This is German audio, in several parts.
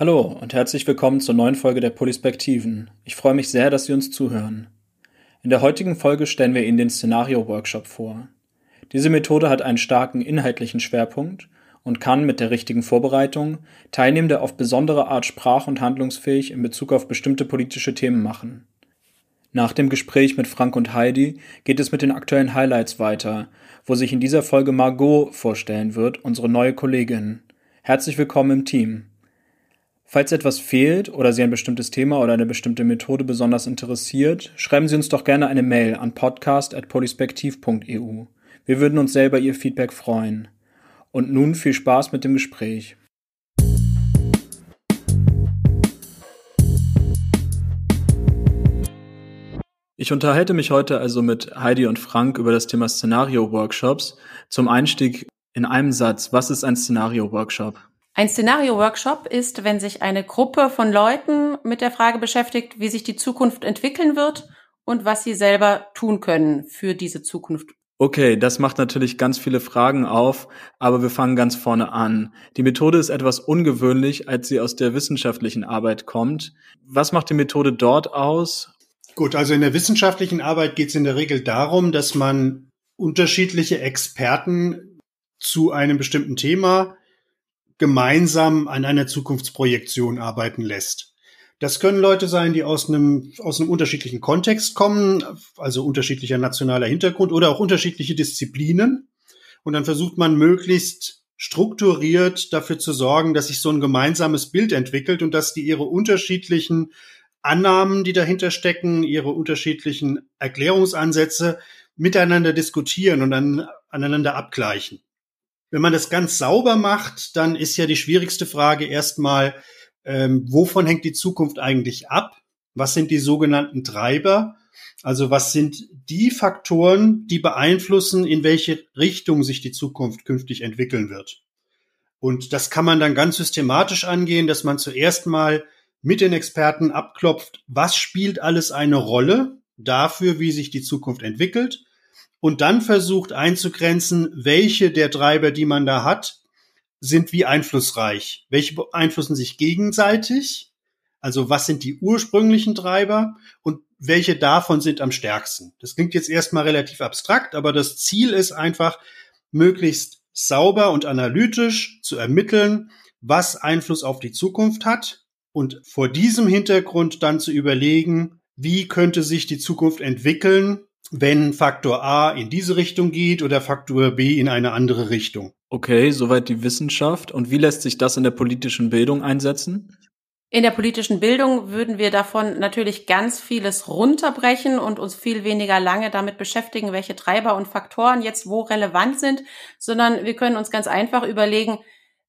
Hallo und herzlich willkommen zur neuen Folge der Polispektiven. Ich freue mich sehr, dass Sie uns zuhören. In der heutigen Folge stellen wir Ihnen den Szenario-Workshop vor. Diese Methode hat einen starken inhaltlichen Schwerpunkt und kann mit der richtigen Vorbereitung Teilnehmende auf besondere Art sprach- und handlungsfähig in Bezug auf bestimmte politische Themen machen. Nach dem Gespräch mit Frank und Heidi geht es mit den aktuellen Highlights weiter, wo sich in dieser Folge Margot vorstellen wird, unsere neue Kollegin. Herzlich willkommen im Team. Falls etwas fehlt oder Sie ein bestimmtes Thema oder eine bestimmte Methode besonders interessiert, schreiben Sie uns doch gerne eine Mail an podcast.polispektiv.eu. Wir würden uns selber Ihr Feedback freuen. Und nun viel Spaß mit dem Gespräch. Ich unterhalte mich heute also mit Heidi und Frank über das Thema Szenario-Workshops. Zum Einstieg in einem Satz, was ist ein Szenario-Workshop? Ein Szenario-Workshop ist, wenn sich eine Gruppe von Leuten mit der Frage beschäftigt, wie sich die Zukunft entwickeln wird und was sie selber tun können für diese Zukunft. Okay, das macht natürlich ganz viele Fragen auf, aber wir fangen ganz vorne an. Die Methode ist etwas ungewöhnlich, als sie aus der wissenschaftlichen Arbeit kommt. Was macht die Methode dort aus? Gut, also in der wissenschaftlichen Arbeit geht es in der Regel darum, dass man unterschiedliche Experten zu einem bestimmten Thema gemeinsam an einer Zukunftsprojektion arbeiten lässt. Das können Leute sein, die aus einem, aus einem unterschiedlichen Kontext kommen, also unterschiedlicher nationaler Hintergrund oder auch unterschiedliche Disziplinen. Und dann versucht man möglichst strukturiert dafür zu sorgen, dass sich so ein gemeinsames Bild entwickelt und dass die ihre unterschiedlichen Annahmen, die dahinter stecken, ihre unterschiedlichen Erklärungsansätze miteinander diskutieren und dann aneinander abgleichen. Wenn man das ganz sauber macht, dann ist ja die schwierigste Frage erstmal, ähm, wovon hängt die Zukunft eigentlich ab? Was sind die sogenannten Treiber? Also was sind die Faktoren, die beeinflussen, in welche Richtung sich die Zukunft künftig entwickeln wird? Und das kann man dann ganz systematisch angehen, dass man zuerst mal mit den Experten abklopft, was spielt alles eine Rolle dafür, wie sich die Zukunft entwickelt und dann versucht einzugrenzen, welche der Treiber, die man da hat, sind wie einflussreich. Welche beeinflussen sich gegenseitig? Also was sind die ursprünglichen Treiber und welche davon sind am stärksten? Das klingt jetzt erstmal relativ abstrakt, aber das Ziel ist einfach, möglichst sauber und analytisch zu ermitteln, was Einfluss auf die Zukunft hat und vor diesem Hintergrund dann zu überlegen, wie könnte sich die Zukunft entwickeln, wenn Faktor A in diese Richtung geht oder Faktor B in eine andere Richtung. Okay, soweit die Wissenschaft. Und wie lässt sich das in der politischen Bildung einsetzen? In der politischen Bildung würden wir davon natürlich ganz vieles runterbrechen und uns viel weniger lange damit beschäftigen, welche Treiber und Faktoren jetzt wo relevant sind, sondern wir können uns ganz einfach überlegen,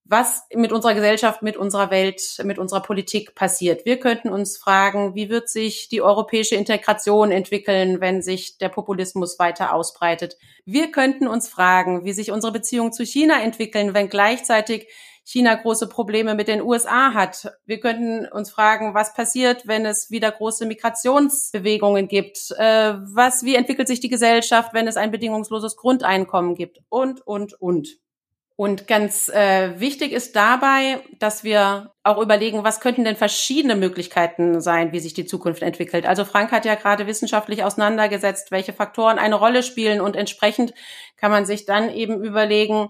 was mit unserer Gesellschaft, mit unserer Welt, mit unserer Politik passiert. Wir könnten uns fragen, wie wird sich die europäische Integration entwickeln, wenn sich der Populismus weiter ausbreitet? Wir könnten uns fragen, wie sich unsere Beziehungen zu China entwickeln, wenn gleichzeitig China große Probleme mit den USA hat. Wir könnten uns fragen, was passiert, wenn es wieder große Migrationsbewegungen gibt? Äh, was, wie entwickelt sich die Gesellschaft, wenn es ein bedingungsloses Grundeinkommen gibt? Und, und, und. Und ganz äh, wichtig ist dabei, dass wir auch überlegen, was könnten denn verschiedene Möglichkeiten sein, wie sich die Zukunft entwickelt. Also Frank hat ja gerade wissenschaftlich auseinandergesetzt, welche Faktoren eine Rolle spielen und entsprechend kann man sich dann eben überlegen,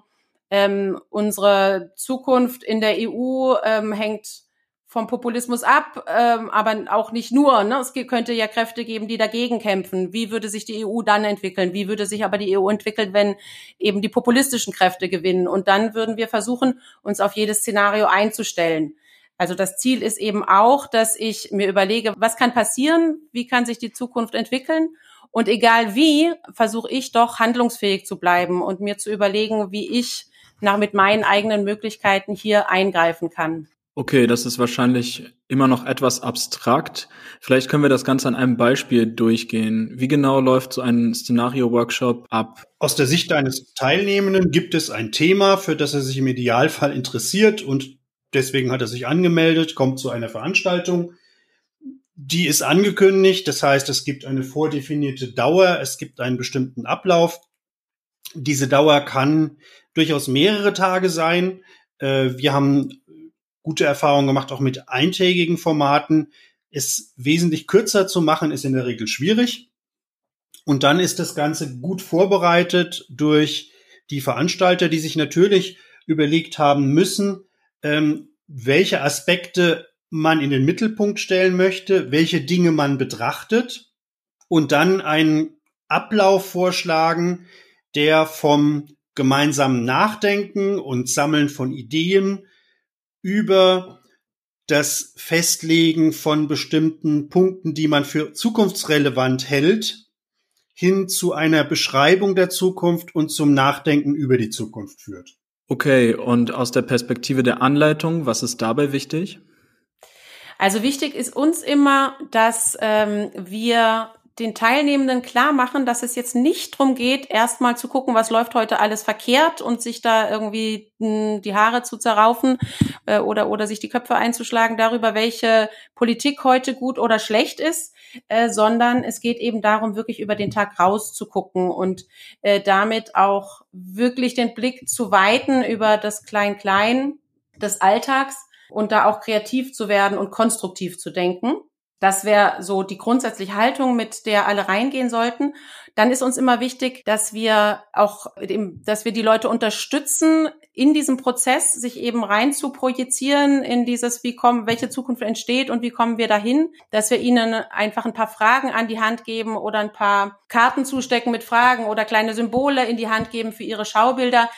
ähm, unsere Zukunft in der EU ähm, hängt vom Populismus ab, ähm, aber auch nicht nur. Ne? Es könnte ja Kräfte geben, die dagegen kämpfen. Wie würde sich die EU dann entwickeln? Wie würde sich aber die EU entwickeln, wenn eben die populistischen Kräfte gewinnen? Und dann würden wir versuchen, uns auf jedes Szenario einzustellen. Also das Ziel ist eben auch, dass ich mir überlege, was kann passieren? Wie kann sich die Zukunft entwickeln? Und egal wie, versuche ich doch handlungsfähig zu bleiben und mir zu überlegen, wie ich nach mit meinen eigenen Möglichkeiten hier eingreifen kann. Okay, das ist wahrscheinlich immer noch etwas abstrakt. Vielleicht können wir das Ganze an einem Beispiel durchgehen. Wie genau läuft so ein Szenario-Workshop ab? Aus der Sicht eines Teilnehmenden gibt es ein Thema, für das er sich im Idealfall interessiert und deswegen hat er sich angemeldet, kommt zu einer Veranstaltung. Die ist angekündigt, das heißt, es gibt eine vordefinierte Dauer, es gibt einen bestimmten Ablauf. Diese Dauer kann durchaus mehrere Tage sein. Äh, wir haben gute Erfahrungen gemacht, auch mit eintägigen Formaten. Es wesentlich kürzer zu machen, ist in der Regel schwierig. Und dann ist das Ganze gut vorbereitet durch die Veranstalter, die sich natürlich überlegt haben müssen, ähm, welche Aspekte man in den Mittelpunkt stellen möchte, welche Dinge man betrachtet und dann einen Ablauf vorschlagen, der vom gemeinsamen Nachdenken und Sammeln von Ideen über das Festlegen von bestimmten Punkten, die man für zukunftsrelevant hält, hin zu einer Beschreibung der Zukunft und zum Nachdenken über die Zukunft führt. Okay, und aus der Perspektive der Anleitung, was ist dabei wichtig? Also wichtig ist uns immer, dass ähm, wir den Teilnehmenden klar machen, dass es jetzt nicht drum geht, erstmal zu gucken, was läuft heute alles verkehrt und sich da irgendwie hm, die Haare zu zerraufen äh, oder, oder sich die Köpfe einzuschlagen darüber, welche Politik heute gut oder schlecht ist, äh, sondern es geht eben darum, wirklich über den Tag rauszugucken und äh, damit auch wirklich den Blick zu weiten über das Klein-Klein des Alltags und da auch kreativ zu werden und konstruktiv zu denken. Das wäre so die grundsätzliche Haltung, mit der alle reingehen sollten. Dann ist uns immer wichtig, dass wir auch, dass wir die Leute unterstützen, in diesem Prozess sich eben rein zu projizieren in dieses, wie kommen, welche Zukunft entsteht und wie kommen wir dahin, dass wir ihnen einfach ein paar Fragen an die Hand geben oder ein paar Karten zustecken mit Fragen oder kleine Symbole in die Hand geben für ihre Schaubilder,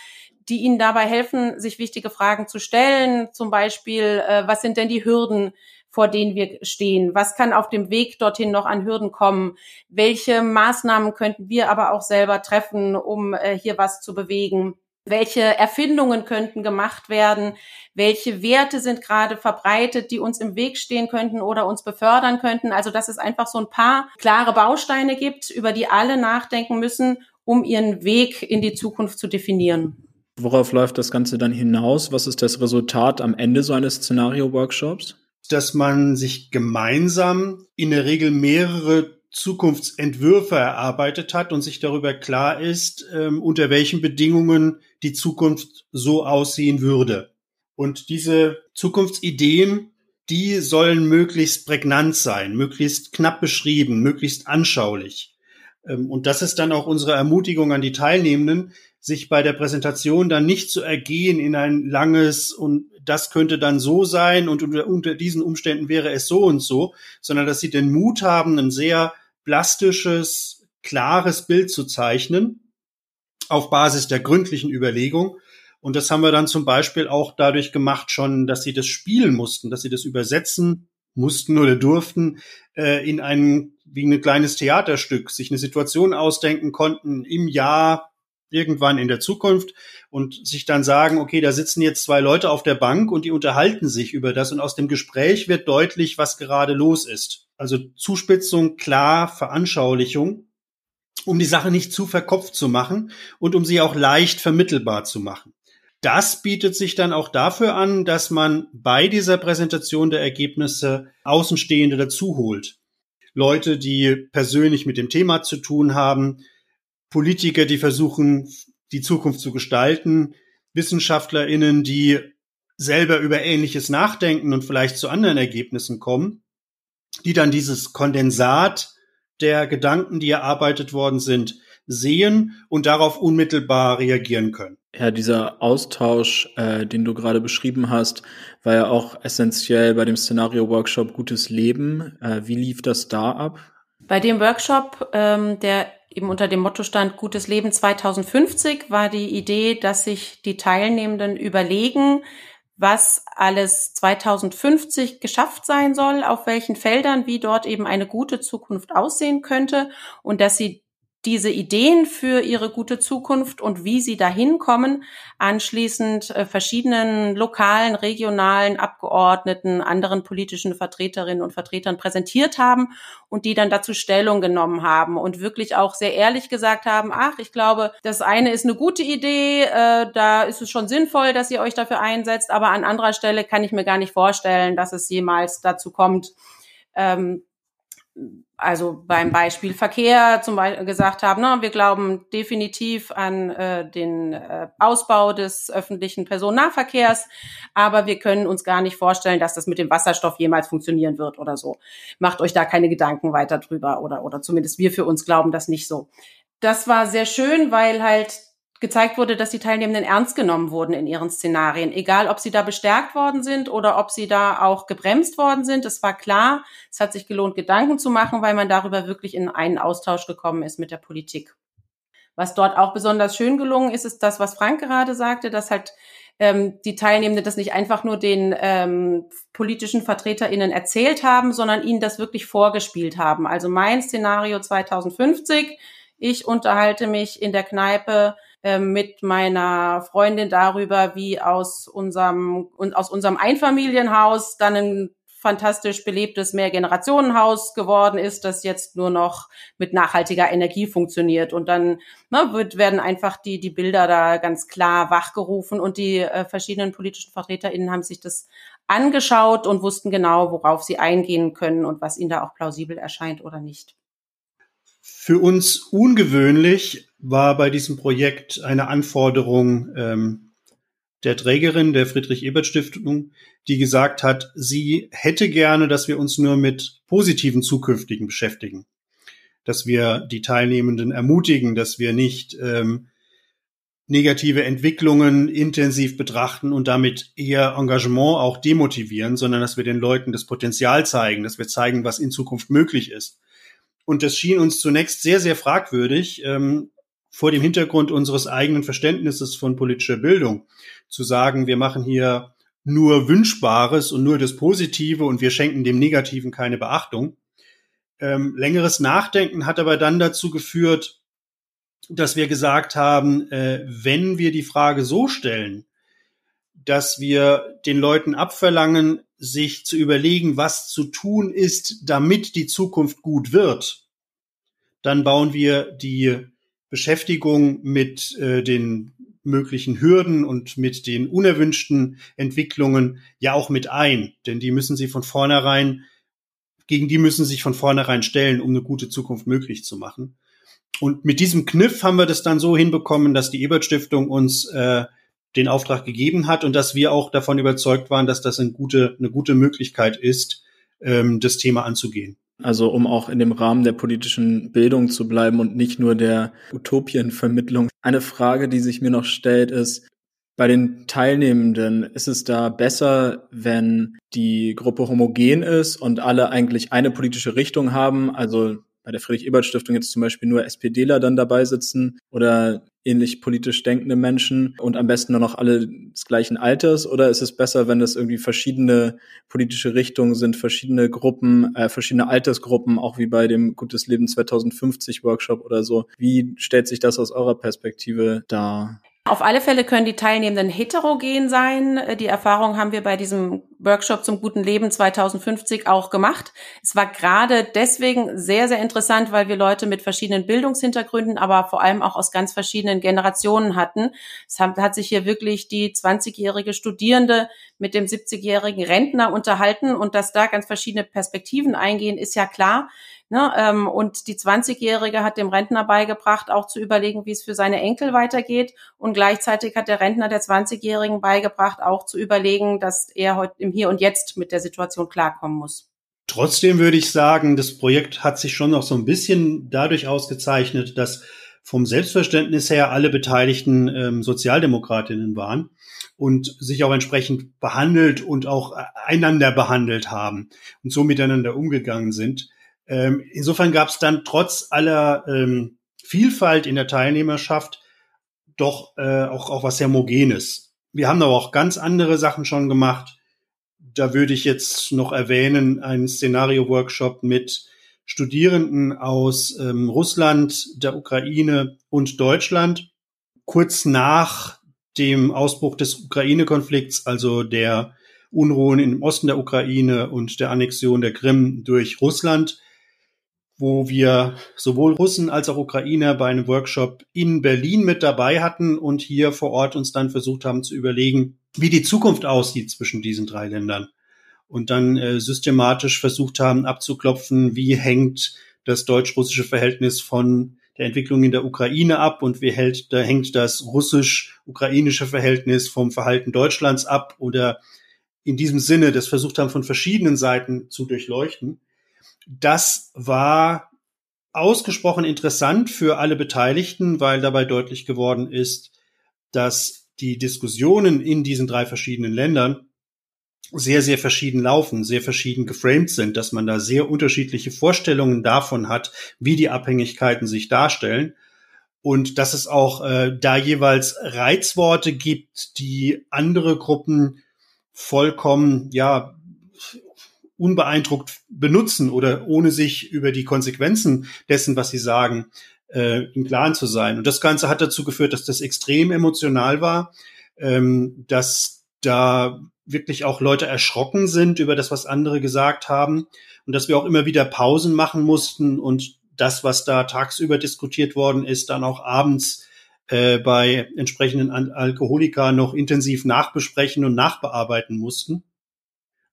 die ihnen dabei helfen, sich wichtige Fragen zu stellen. Zum Beispiel, äh, was sind denn die Hürden? Vor denen wir stehen? Was kann auf dem Weg dorthin noch an Hürden kommen? Welche Maßnahmen könnten wir aber auch selber treffen, um äh, hier was zu bewegen? Welche Erfindungen könnten gemacht werden? Welche Werte sind gerade verbreitet, die uns im Weg stehen könnten oder uns befördern könnten? Also, dass es einfach so ein paar klare Bausteine gibt, über die alle nachdenken müssen, um ihren Weg in die Zukunft zu definieren. Worauf läuft das Ganze dann hinaus? Was ist das Resultat am Ende so eines Szenario-Workshops? Dass man sich gemeinsam in der Regel mehrere Zukunftsentwürfe erarbeitet hat und sich darüber klar ist, ähm, unter welchen Bedingungen die Zukunft so aussehen würde. Und diese Zukunftsideen, die sollen möglichst prägnant sein, möglichst knapp beschrieben, möglichst anschaulich. Ähm, und das ist dann auch unsere Ermutigung an die Teilnehmenden, sich bei der Präsentation dann nicht zu ergehen in ein langes und das könnte dann so sein und unter, unter diesen Umständen wäre es so und so, sondern dass sie den Mut haben, ein sehr plastisches, klares Bild zu zeichnen auf Basis der gründlichen Überlegung. Und das haben wir dann zum Beispiel auch dadurch gemacht schon, dass sie das spielen mussten, dass sie das übersetzen mussten oder durften äh, in ein wie ein kleines Theaterstück, sich eine Situation ausdenken konnten im Jahr irgendwann in der Zukunft und sich dann sagen, okay, da sitzen jetzt zwei Leute auf der Bank und die unterhalten sich über das und aus dem Gespräch wird deutlich, was gerade los ist. Also Zuspitzung, klar, Veranschaulichung, um die Sache nicht zu verkopft zu machen und um sie auch leicht vermittelbar zu machen. Das bietet sich dann auch dafür an, dass man bei dieser Präsentation der Ergebnisse Außenstehende dazu holt. Leute, die persönlich mit dem Thema zu tun haben, Politiker, die versuchen, die Zukunft zu gestalten, WissenschaftlerInnen, die selber über Ähnliches nachdenken und vielleicht zu anderen Ergebnissen kommen, die dann dieses Kondensat der Gedanken, die erarbeitet worden sind, sehen und darauf unmittelbar reagieren können. Ja, dieser Austausch, äh, den du gerade beschrieben hast, war ja auch essentiell bei dem Szenario-Workshop Gutes Leben. Äh, wie lief das da ab? Bei dem Workshop, ähm, der eben unter dem Motto stand Gutes Leben 2050 war die Idee, dass sich die Teilnehmenden überlegen, was alles 2050 geschafft sein soll, auf welchen Feldern, wie dort eben eine gute Zukunft aussehen könnte und dass sie diese Ideen für ihre gute Zukunft und wie sie dahin kommen, anschließend äh, verschiedenen lokalen, regionalen Abgeordneten, anderen politischen Vertreterinnen und Vertretern präsentiert haben und die dann dazu Stellung genommen haben und wirklich auch sehr ehrlich gesagt haben, ach, ich glaube, das eine ist eine gute Idee, äh, da ist es schon sinnvoll, dass ihr euch dafür einsetzt, aber an anderer Stelle kann ich mir gar nicht vorstellen, dass es jemals dazu kommt. Ähm, also beim Beispiel Verkehr zum Beispiel gesagt haben, ne, wir glauben definitiv an äh, den äh, Ausbau des öffentlichen Personennahverkehrs, aber wir können uns gar nicht vorstellen, dass das mit dem Wasserstoff jemals funktionieren wird oder so. Macht euch da keine Gedanken weiter drüber oder oder zumindest wir für uns glauben das nicht so. Das war sehr schön, weil halt gezeigt wurde, dass die Teilnehmenden ernst genommen wurden in ihren Szenarien, egal ob sie da bestärkt worden sind oder ob sie da auch gebremst worden sind. Es war klar, es hat sich gelohnt, Gedanken zu machen, weil man darüber wirklich in einen Austausch gekommen ist mit der Politik. Was dort auch besonders schön gelungen ist, ist das, was Frank gerade sagte, dass halt ähm, die Teilnehmenden das nicht einfach nur den ähm, politischen VertreterInnen erzählt haben, sondern ihnen das wirklich vorgespielt haben. Also mein Szenario 2050, ich unterhalte mich in der Kneipe mit meiner Freundin darüber, wie aus unserem, aus unserem Einfamilienhaus dann ein fantastisch belebtes Mehrgenerationenhaus geworden ist, das jetzt nur noch mit nachhaltiger Energie funktioniert. Und dann ne, wird, werden einfach die, die Bilder da ganz klar wachgerufen und die äh, verschiedenen politischen VertreterInnen haben sich das angeschaut und wussten genau, worauf sie eingehen können und was ihnen da auch plausibel erscheint oder nicht. Für uns ungewöhnlich war bei diesem Projekt eine Anforderung ähm, der Trägerin der Friedrich-Ebert-Stiftung, die gesagt hat, sie hätte gerne, dass wir uns nur mit positiven zukünftigen beschäftigen, dass wir die Teilnehmenden ermutigen, dass wir nicht ähm, negative Entwicklungen intensiv betrachten und damit eher Engagement auch demotivieren, sondern dass wir den Leuten das Potenzial zeigen, dass wir zeigen, was in Zukunft möglich ist. Und das schien uns zunächst sehr, sehr fragwürdig ähm, vor dem Hintergrund unseres eigenen Verständnisses von politischer Bildung zu sagen, wir machen hier nur Wünschbares und nur das Positive und wir schenken dem Negativen keine Beachtung. Ähm, längeres Nachdenken hat aber dann dazu geführt, dass wir gesagt haben, äh, wenn wir die Frage so stellen, dass wir den Leuten abverlangen, sich zu überlegen, was zu tun ist, damit die Zukunft gut wird, dann bauen wir die Beschäftigung mit äh, den möglichen Hürden und mit den unerwünschten Entwicklungen ja auch mit ein, denn die müssen sie von vornherein, gegen die müssen sich von vornherein stellen, um eine gute Zukunft möglich zu machen. Und mit diesem Kniff haben wir das dann so hinbekommen, dass die Ebert Stiftung uns äh, den Auftrag gegeben hat und dass wir auch davon überzeugt waren, dass das eine gute, eine gute Möglichkeit ist, ähm, das Thema anzugehen. Also um auch in dem Rahmen der politischen Bildung zu bleiben und nicht nur der Utopienvermittlung. Eine Frage, die sich mir noch stellt, ist, bei den Teilnehmenden ist es da besser, wenn die Gruppe homogen ist und alle eigentlich eine politische Richtung haben, also bei der Friedrich-Ebert-Stiftung jetzt zum Beispiel nur SPDler dann dabei sitzen oder ähnlich politisch denkende Menschen und am besten nur noch alle des gleichen Alters? Oder ist es besser, wenn das irgendwie verschiedene politische Richtungen sind, verschiedene Gruppen, äh, verschiedene Altersgruppen, auch wie bei dem Gutes Leben 2050 Workshop oder so? Wie stellt sich das aus eurer Perspektive dar? Auf alle Fälle können die Teilnehmenden heterogen sein. Die Erfahrung haben wir bei diesem Workshop zum guten Leben 2050 auch gemacht. Es war gerade deswegen sehr, sehr interessant, weil wir Leute mit verschiedenen Bildungshintergründen, aber vor allem auch aus ganz verschiedenen Generationen hatten. Es hat, hat sich hier wirklich die 20-jährige Studierende mit dem 70-jährigen Rentner unterhalten und dass da ganz verschiedene Perspektiven eingehen, ist ja klar. Ne, ähm, und die 20-Jährige hat dem Rentner beigebracht, auch zu überlegen, wie es für seine Enkel weitergeht. Und gleichzeitig hat der Rentner der 20-Jährigen beigebracht, auch zu überlegen, dass er heute im Hier und Jetzt mit der Situation klarkommen muss. Trotzdem würde ich sagen, das Projekt hat sich schon noch so ein bisschen dadurch ausgezeichnet, dass vom Selbstverständnis her alle Beteiligten ähm, Sozialdemokratinnen waren und sich auch entsprechend behandelt und auch einander behandelt haben und so miteinander umgegangen sind. Ähm, insofern gab es dann trotz aller ähm, Vielfalt in der Teilnehmerschaft doch äh, auch, auch was Homogenes. Wir haben aber auch ganz andere Sachen schon gemacht. Da würde ich jetzt noch erwähnen, einen Szenario-Workshop mit Studierenden aus ähm, Russland, der Ukraine und Deutschland. Kurz nach dem Ausbruch des Ukraine-Konflikts, also der Unruhen im Osten der Ukraine und der Annexion der Krim durch Russland, wo wir sowohl Russen als auch Ukrainer bei einem Workshop in Berlin mit dabei hatten und hier vor Ort uns dann versucht haben zu überlegen, wie die Zukunft aussieht zwischen diesen drei Ländern. und dann äh, systematisch versucht haben abzuklopfen, wie hängt das deutsch-russische Verhältnis von der Entwicklung in der Ukraine ab und wie hält, da hängt das russisch-ukrainische Verhältnis vom Verhalten Deutschlands ab oder in diesem Sinne das versucht haben, von verschiedenen Seiten zu durchleuchten. Das war ausgesprochen interessant für alle Beteiligten, weil dabei deutlich geworden ist, dass die Diskussionen in diesen drei verschiedenen Ländern sehr, sehr verschieden laufen, sehr verschieden geframed sind, dass man da sehr unterschiedliche Vorstellungen davon hat, wie die Abhängigkeiten sich darstellen. Und dass es auch äh, da jeweils Reizworte gibt, die andere Gruppen vollkommen, ja, unbeeindruckt benutzen oder ohne sich über die Konsequenzen dessen, was sie sagen, äh, im Klaren zu sein. Und das Ganze hat dazu geführt, dass das extrem emotional war, ähm, dass da wirklich auch Leute erschrocken sind über das, was andere gesagt haben und dass wir auch immer wieder Pausen machen mussten und das, was da tagsüber diskutiert worden ist, dann auch abends äh, bei entsprechenden Alkoholikern noch intensiv nachbesprechen und nachbearbeiten mussten.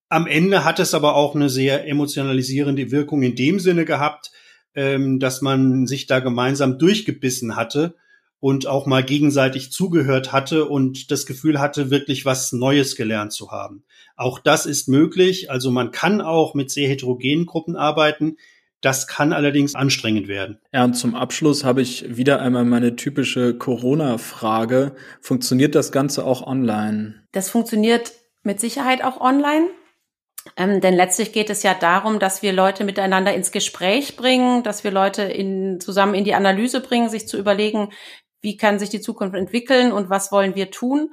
Am Ende hat es aber auch eine sehr emotionalisierende Wirkung in dem Sinne gehabt, ähm, dass man sich da gemeinsam durchgebissen hatte und auch mal gegenseitig zugehört hatte und das Gefühl hatte, wirklich was Neues gelernt zu haben. Auch das ist möglich. Also man kann auch mit sehr heterogenen Gruppen arbeiten. Das kann allerdings anstrengend werden. Ja, und zum Abschluss habe ich wieder einmal meine typische Corona-Frage. Funktioniert das Ganze auch online? Das funktioniert mit Sicherheit auch online. Ähm, denn letztlich geht es ja darum, dass wir Leute miteinander ins Gespräch bringen, dass wir Leute in, zusammen in die Analyse bringen, sich zu überlegen, wie kann sich die Zukunft entwickeln und was wollen wir tun.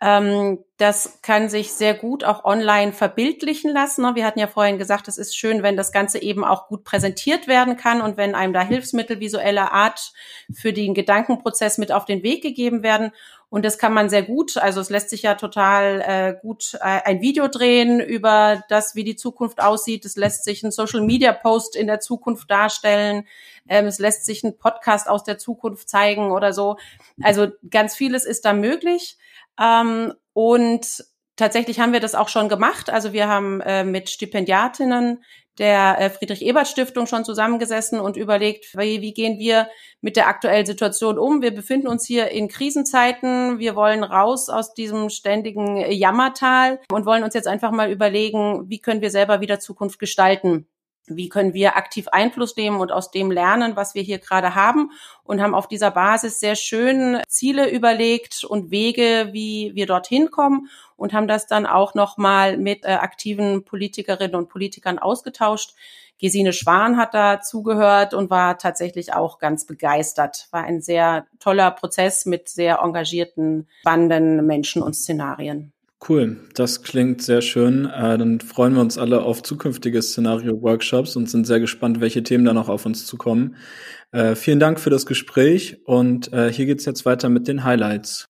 Ähm, das kann sich sehr gut auch online verbildlichen lassen. Wir hatten ja vorhin gesagt, es ist schön, wenn das Ganze eben auch gut präsentiert werden kann und wenn einem da Hilfsmittel visueller Art für den Gedankenprozess mit auf den Weg gegeben werden. Und das kann man sehr gut, also es lässt sich ja total äh, gut äh, ein Video drehen über das, wie die Zukunft aussieht. Es lässt sich ein Social-Media-Post in der Zukunft darstellen. Ähm, es lässt sich ein Podcast aus der Zukunft zeigen oder so. Also ganz vieles ist da möglich. Ähm, und tatsächlich haben wir das auch schon gemacht. Also wir haben äh, mit Stipendiatinnen der äh, Friedrich-Ebert-Stiftung schon zusammengesessen und überlegt, wie, wie gehen wir mit der aktuellen Situation um. Wir befinden uns hier in Krisenzeiten. Wir wollen raus aus diesem ständigen Jammertal und wollen uns jetzt einfach mal überlegen, wie können wir selber wieder Zukunft gestalten wie können wir aktiv Einfluss nehmen und aus dem lernen, was wir hier gerade haben und haben auf dieser Basis sehr schön Ziele überlegt und Wege, wie wir dorthin kommen und haben das dann auch nochmal mit äh, aktiven Politikerinnen und Politikern ausgetauscht. Gesine Schwan hat da zugehört und war tatsächlich auch ganz begeistert. War ein sehr toller Prozess mit sehr engagierten, spannenden Menschen und Szenarien. Cool, das klingt sehr schön. Äh, dann freuen wir uns alle auf zukünftige Szenario-Workshops und sind sehr gespannt, welche Themen da noch auf uns zukommen. Äh, vielen Dank für das Gespräch und äh, hier geht's jetzt weiter mit den Highlights.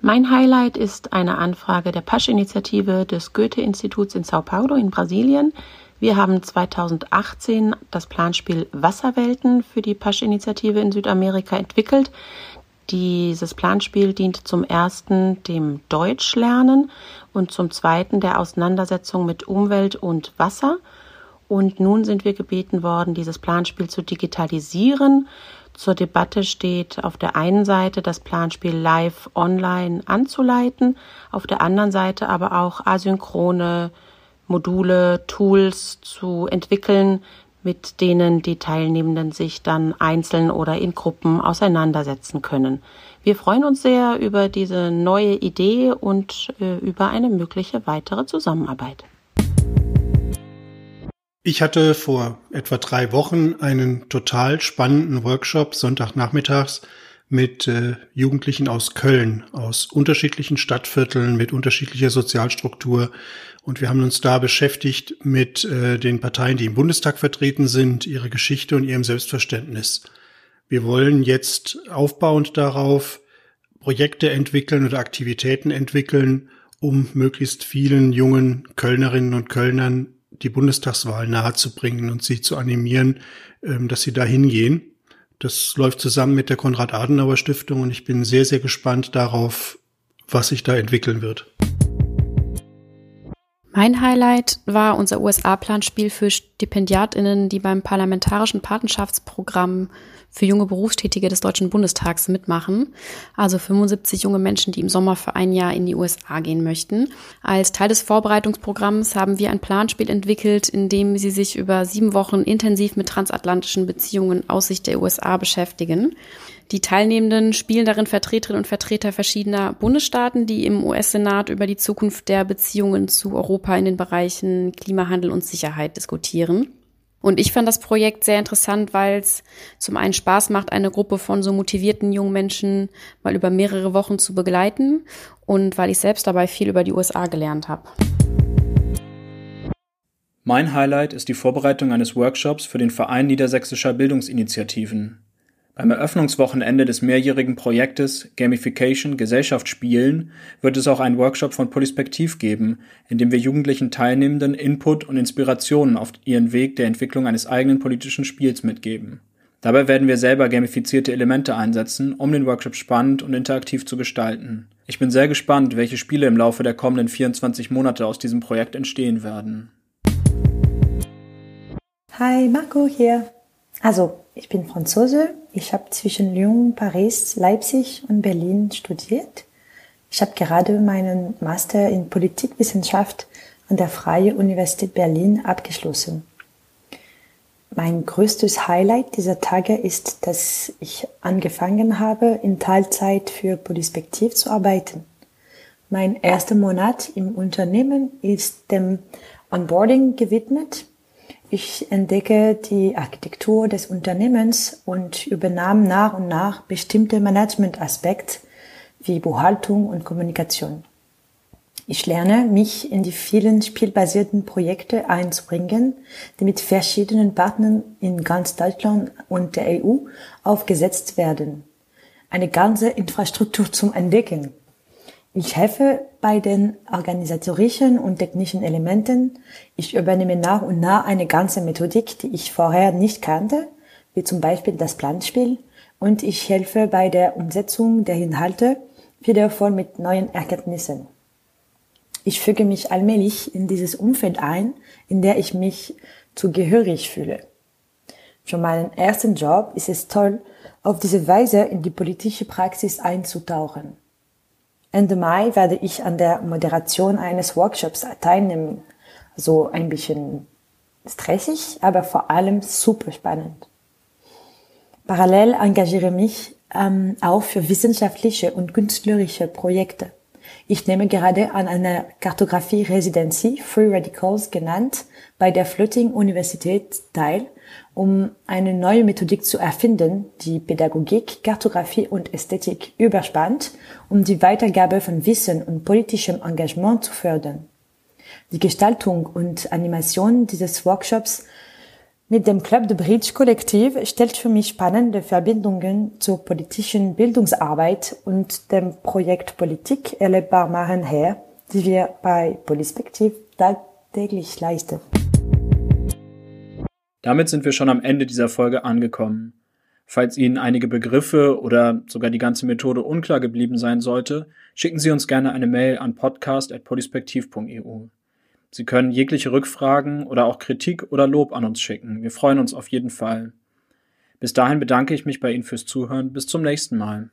Mein Highlight ist eine Anfrage der Pasch-Initiative des Goethe-Instituts in Sao Paulo in Brasilien wir haben 2018 das Planspiel Wasserwelten für die Pasch-Initiative in Südamerika entwickelt. Dieses Planspiel dient zum ersten dem Deutschlernen und zum zweiten der Auseinandersetzung mit Umwelt und Wasser. Und nun sind wir gebeten worden, dieses Planspiel zu digitalisieren. Zur Debatte steht auf der einen Seite das Planspiel live online anzuleiten, auf der anderen Seite aber auch asynchrone Module, Tools zu entwickeln, mit denen die Teilnehmenden sich dann einzeln oder in Gruppen auseinandersetzen können. Wir freuen uns sehr über diese neue Idee und äh, über eine mögliche weitere Zusammenarbeit. Ich hatte vor etwa drei Wochen einen total spannenden Workshop Sonntagnachmittags mit äh, Jugendlichen aus Köln, aus unterschiedlichen Stadtvierteln, mit unterschiedlicher Sozialstruktur. Und wir haben uns da beschäftigt mit äh, den Parteien, die im Bundestag vertreten sind, ihre Geschichte und ihrem Selbstverständnis. Wir wollen jetzt aufbauend darauf Projekte entwickeln oder Aktivitäten entwickeln, um möglichst vielen jungen Kölnerinnen und Kölnern die Bundestagswahl nahezubringen und sie zu animieren, ähm, dass sie da hingehen. Das läuft zusammen mit der Konrad-Adenauer-Stiftung und ich bin sehr, sehr gespannt darauf, was sich da entwickeln wird. Mein Highlight war unser USA-Planspiel für StipendiatInnen, die beim Parlamentarischen Patenschaftsprogramm für junge Berufstätige des Deutschen Bundestags mitmachen. Also 75 junge Menschen, die im Sommer für ein Jahr in die USA gehen möchten. Als Teil des Vorbereitungsprogramms haben wir ein Planspiel entwickelt, in dem sie sich über sieben Wochen intensiv mit transatlantischen Beziehungen aus Sicht der USA beschäftigen. Die Teilnehmenden spielen darin Vertreterinnen und Vertreter verschiedener Bundesstaaten, die im US-Senat über die Zukunft der Beziehungen zu Europa in den Bereichen Klimawandel und Sicherheit diskutieren. Und ich fand das Projekt sehr interessant, weil es zum einen Spaß macht, eine Gruppe von so motivierten jungen Menschen mal über mehrere Wochen zu begleiten und weil ich selbst dabei viel über die USA gelernt habe. Mein Highlight ist die Vorbereitung eines Workshops für den Verein Niedersächsischer Bildungsinitiativen. Beim Eröffnungswochenende des mehrjährigen Projektes Gamification Gesellschaft spielen wird es auch einen Workshop von Polispektiv geben, in dem wir jugendlichen Teilnehmenden Input und Inspirationen auf ihren Weg der Entwicklung eines eigenen politischen Spiels mitgeben. Dabei werden wir selber gamifizierte Elemente einsetzen, um den Workshop spannend und interaktiv zu gestalten. Ich bin sehr gespannt, welche Spiele im Laufe der kommenden 24 Monate aus diesem Projekt entstehen werden. Hi, Marco hier. Also, ich bin Franzose. Ich habe zwischen Lyon, Paris, Leipzig und Berlin studiert. Ich habe gerade meinen Master in Politikwissenschaft an der Freie Universität Berlin abgeschlossen. Mein größtes Highlight dieser Tage ist, dass ich angefangen habe, in Teilzeit für Polispektiv zu arbeiten. Mein erster Monat im Unternehmen ist dem Onboarding gewidmet ich entdecke die Architektur des Unternehmens und übernahm nach und nach bestimmte Managementaspekte wie Buchhaltung und Kommunikation. Ich lerne, mich in die vielen spielbasierten Projekte einzubringen, die mit verschiedenen Partnern in ganz Deutschland und der EU aufgesetzt werden. Eine ganze Infrastruktur zum Entdecken. Ich helfe bei den organisatorischen und technischen Elementen. Ich übernehme nach und nach eine ganze Methodik, die ich vorher nicht kannte, wie zum Beispiel das Planspiel, und ich helfe bei der Umsetzung der Inhalte, wieder voll mit neuen Erkenntnissen. Ich füge mich allmählich in dieses Umfeld ein, in der ich mich zugehörig fühle. Für meinen ersten Job ist es toll, auf diese Weise in die politische Praxis einzutauchen. Ende Mai werde ich an der Moderation eines Workshops teilnehmen. So ein bisschen stressig, aber vor allem super spannend. Parallel engagiere mich ähm, auch für wissenschaftliche und künstlerische Projekte. Ich nehme gerade an einer Kartografie-Residency, Free Radicals genannt, bei der Floating-Universität teil, um eine neue Methodik zu erfinden, die Pädagogik, Kartografie und Ästhetik überspannt, um die Weitergabe von Wissen und politischem Engagement zu fördern. Die Gestaltung und Animation dieses Workshops mit dem Club de Bridge Kollektiv stellt für mich spannende Verbindungen zur politischen Bildungsarbeit und dem Projekt Politik erlebbar machen her, die wir bei Polispektiv tagtäglich leisten. Damit sind wir schon am Ende dieser Folge angekommen. Falls Ihnen einige Begriffe oder sogar die ganze Methode unklar geblieben sein sollte, schicken Sie uns gerne eine Mail an podcast.polispektiv.eu. Sie können jegliche Rückfragen oder auch Kritik oder Lob an uns schicken. Wir freuen uns auf jeden Fall. Bis dahin bedanke ich mich bei Ihnen fürs Zuhören. Bis zum nächsten Mal.